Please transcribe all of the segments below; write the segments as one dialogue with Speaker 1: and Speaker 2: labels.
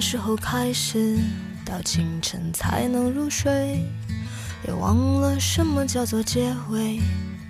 Speaker 1: 什么时候开始，到清晨才能入睡，也忘了什么叫做结尾，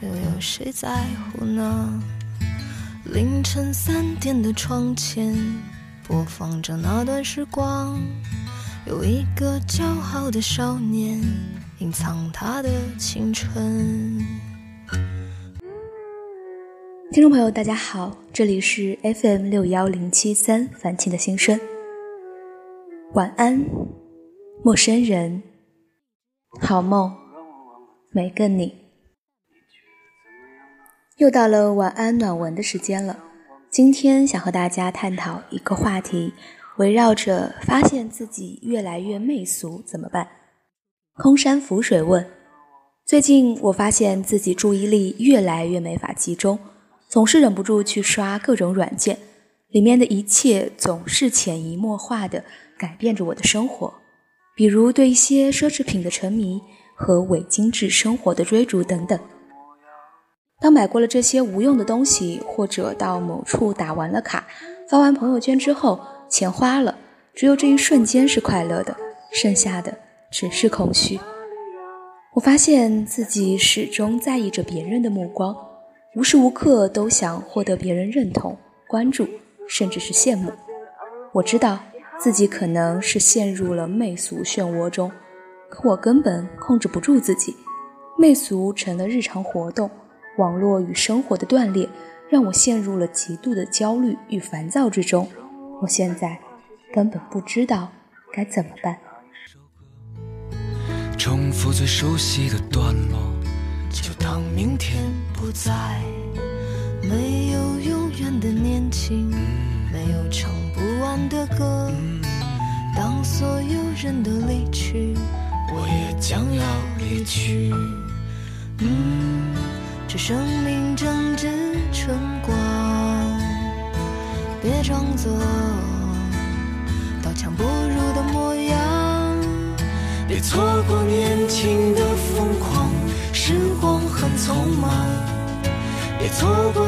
Speaker 1: 又有谁在乎呢？凌晨三点的窗前，播放着那段时光，有一个骄傲的少年，隐藏他的青春。
Speaker 2: 听众朋友，大家好，这里是 FM 六幺零七三凡青的心声。晚安，陌生人，好梦，每个你。又到了晚安暖文的时间了。今天想和大家探讨一个话题，围绕着发现自己越来越媚俗怎么办？空山浮水问：最近我发现自己注意力越来越没法集中。总是忍不住去刷各种软件，里面的一切总是潜移默化的改变着我的生活。比如对一些奢侈品的沉迷和伪精致生活的追逐等等。当买过了这些无用的东西，或者到某处打完了卡、发完朋友圈之后，钱花了，只有这一瞬间是快乐的，剩下的只是空虚。我发现自己始终在意着别人的目光。无时无刻都想获得别人认同、关注，甚至是羡慕。我知道自己可能是陷入了媚俗漩涡中，可我根本控制不住自己。媚俗成了日常活动，网络与生活的断裂让我陷入了极度的焦虑与烦躁之中。我现在根本不知道该怎么办。
Speaker 1: 重复最熟悉的段落。就当明天不在，没有永远的年轻，的歌。当所有人都离去，我也将要离去。嗯，这生命正值春光，别装作刀枪不入的模样，别错过年轻的疯狂。时光很匆忙，别错过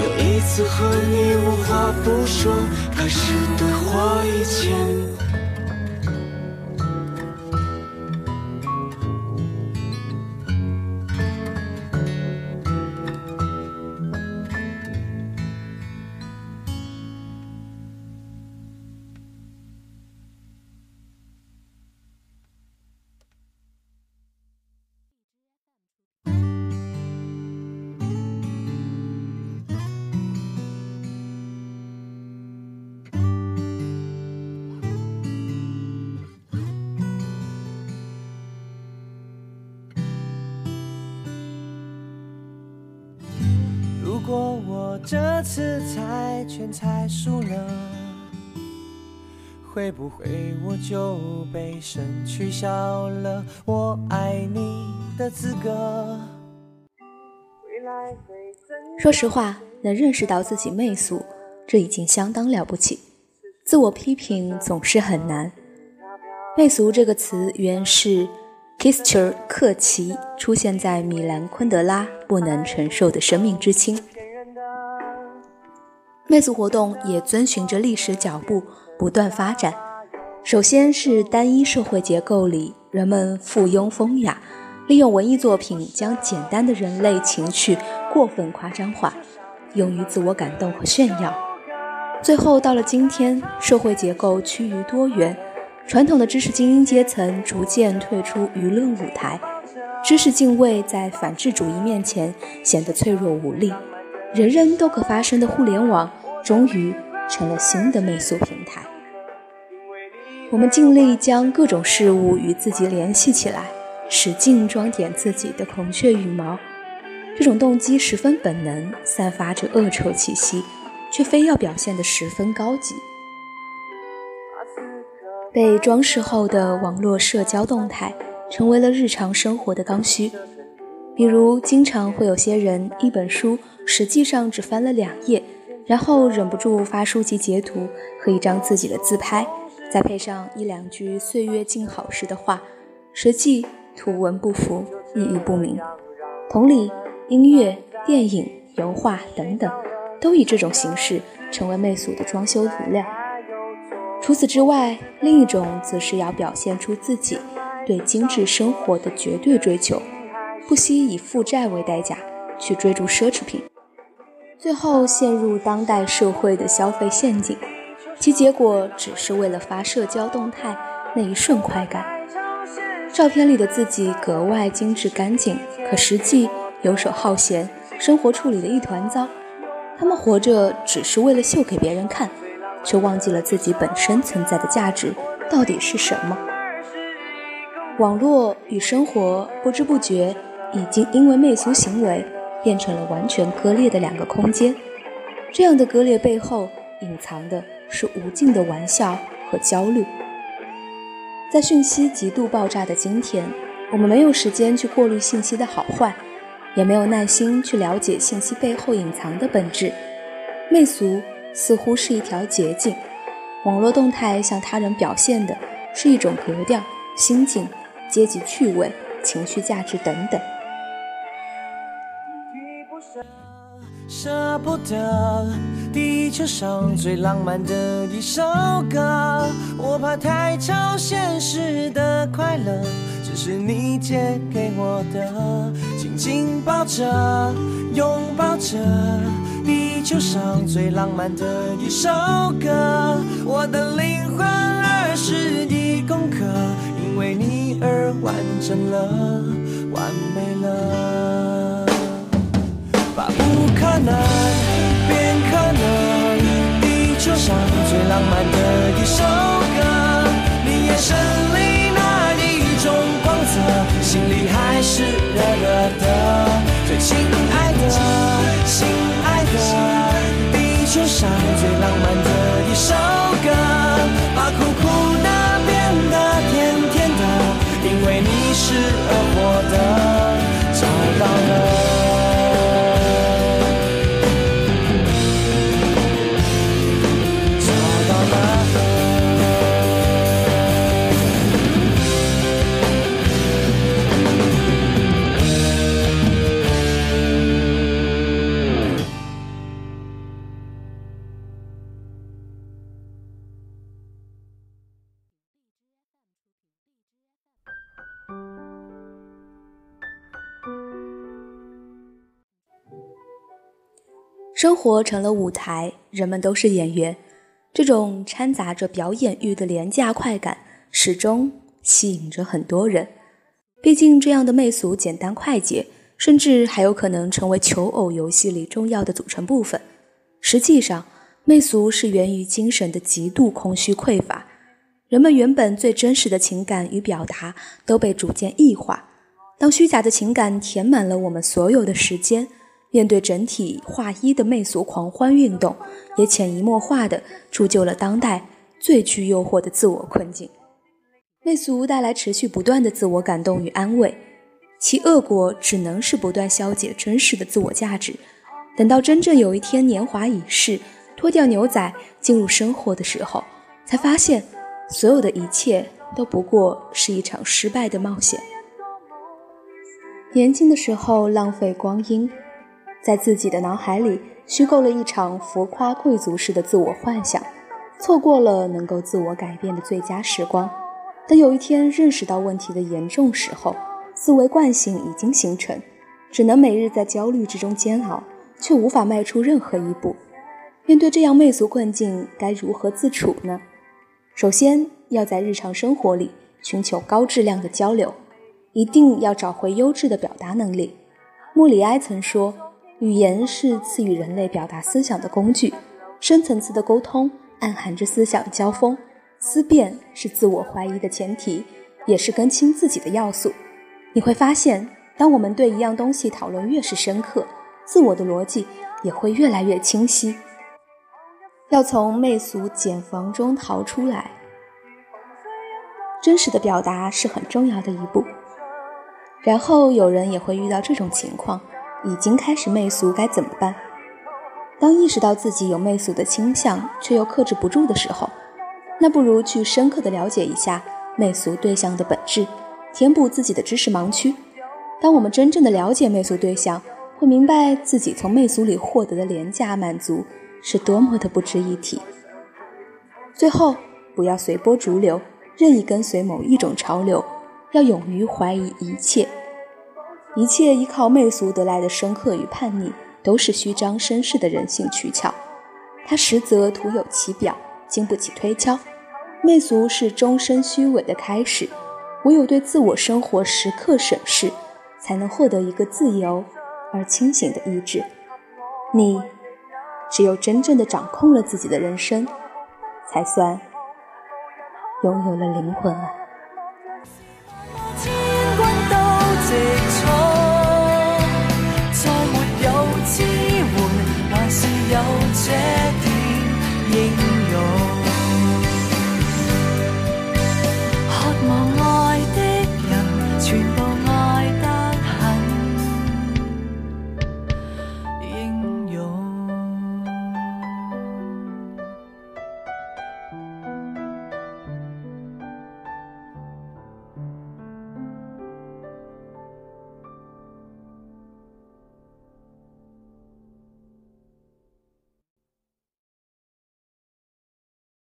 Speaker 1: 又一次和你无话不说，开始对话以前。这次猜拳猜输了，会不会我就被神取消了我爱你的资格？
Speaker 2: 说实话，能认识到自己媚俗，这已经相当了不起。自我批评总是很难。媚俗这个词原是 Kischer 克奇，出现在米兰昆德拉《不能承受的生命之轻》。媚俗活动也遵循着历史脚步不断发展。首先是单一社会结构里，人们附庸风雅，利用文艺作品将简单的人类情趣过分夸张化，用于自我感动和炫耀。最后到了今天，社会结构趋于多元，传统的知识精英阶层逐渐退出舆论舞台，知识敬畏在反智主义面前显得脆弱无力。人人都可发声的互联网。终于成了新的媚俗平台。我们尽力将各种事物与自己联系起来，使劲装点自己的孔雀羽毛。这种动机十分本能，散发着恶臭气息，却非要表现得十分高级。被装饰后的网络社交动态，成为了日常生活的刚需。比如，经常会有些人一本书实际上只翻了两页，然后忍不住发书籍截图和一张自己的自拍，再配上一两句“岁月静好”时的话，实际图文不符，意义不明。同理，音乐、电影、油画等等，都以这种形式成为媚俗的装修涂料。除此之外，另一种则是要表现出自己对精致生活的绝对追求，不惜以负债为代价去追逐奢侈品，最后陷入当代社会的消费陷阱，其结果只是为了发社交动态那一瞬快感。照片里的自己格外精致干净，可实际游手好闲，生活处理的一团糟。他们活着只是为了秀给别人看。却忘记了自己本身存在的价值到底是什么。网络与生活不知不觉已经因为媚俗行为变成了完全割裂的两个空间。这样的割裂背后隐藏的是无尽的玩笑和焦虑。在讯息极度爆炸的今天，我们没有时间去过滤信息的好坏，也没有耐心去了解信息背后隐藏的本质。媚俗。似乎是一条捷径。网络动态向他人表现的是一种格调、心境、阶级趣味、情绪价值等等。
Speaker 3: 舍不得地球上最浪漫的一首歌，我怕太超现实的快乐，只是你借给我的，紧紧抱着，拥抱着。地球上最浪漫的一首歌，我的灵魂二十一功课，因为你而完整了，完美了。能变可能，地球上最浪漫的一首歌，你眼神里那一种光泽，心里还是热热的，最亲爱的，心爱的。地球上最浪漫的一首歌，把苦苦的变得甜甜的，因为你是而活的，
Speaker 2: 生活成了舞台，人们都是演员。这种掺杂着表演欲的廉价快感，始终吸引着很多人。毕竟，这样的媚俗简单快捷，甚至还有可能成为求偶游戏里重要的组成部分。实际上，媚俗是源于精神的极度空虚匮乏。人们原本最真实的情感与表达都被逐渐异化。当虚假的情感填满了我们所有的时间。面对整体化一的媚俗狂欢运动，也潜移默化地铸就了当代最具诱惑的自我困境。媚俗带来持续不断的自我感动与安慰，其恶果只能是不断消解真实的自我价值。等到真正有一天年华已逝，脱掉牛仔进入生活的时候，才发现所有的一切都不过是一场失败的冒险。年轻的时候浪费光阴。在自己的脑海里虚构了一场浮夸贵族式的自我幻想，错过了能够自我改变的最佳时光。等有一天认识到问题的严重时候，思维惯性已经形成，只能每日在焦虑之中煎熬，却无法迈出任何一步。面对这样媚俗困境，该如何自处呢？首先要在日常生活里寻求高质量的交流，一定要找回优质的表达能力。莫里埃曾说。语言是赐予人类表达思想的工具，深层次的沟通暗含着思想交锋，思辨是自我怀疑的前提，也是更新自己的要素。你会发现，当我们对一样东西讨论越是深刻，自我的逻辑也会越来越清晰。要从媚俗茧房中逃出来。真实的表达是很重要的一步。然后有人也会遇到这种情况，已经开始媚俗，该怎么办？当意识到自己有媚俗的倾向，却又克制不住的时候，那不如去深刻的了解一下媚俗对象的本质，填补自己的知识盲区。当我们真正的了解媚俗对象，会明白自己从媚俗里获得的廉价满足是多么的不值一提。最后，不要随波逐流。任意跟随某一种潮流，要勇于怀疑一切。一切依靠媚俗得来的深刻与叛逆，都是虚张声势的人性取巧。它实则徒有其表，经不起推敲。媚俗是终身虚伪的开始。唯有对自我生活时刻审视，才能获得一个自由而清醒的意志。你，只有真正的掌控了自己的人生，才算。拥有了灵魂啊。直，再没有支援，还是有这。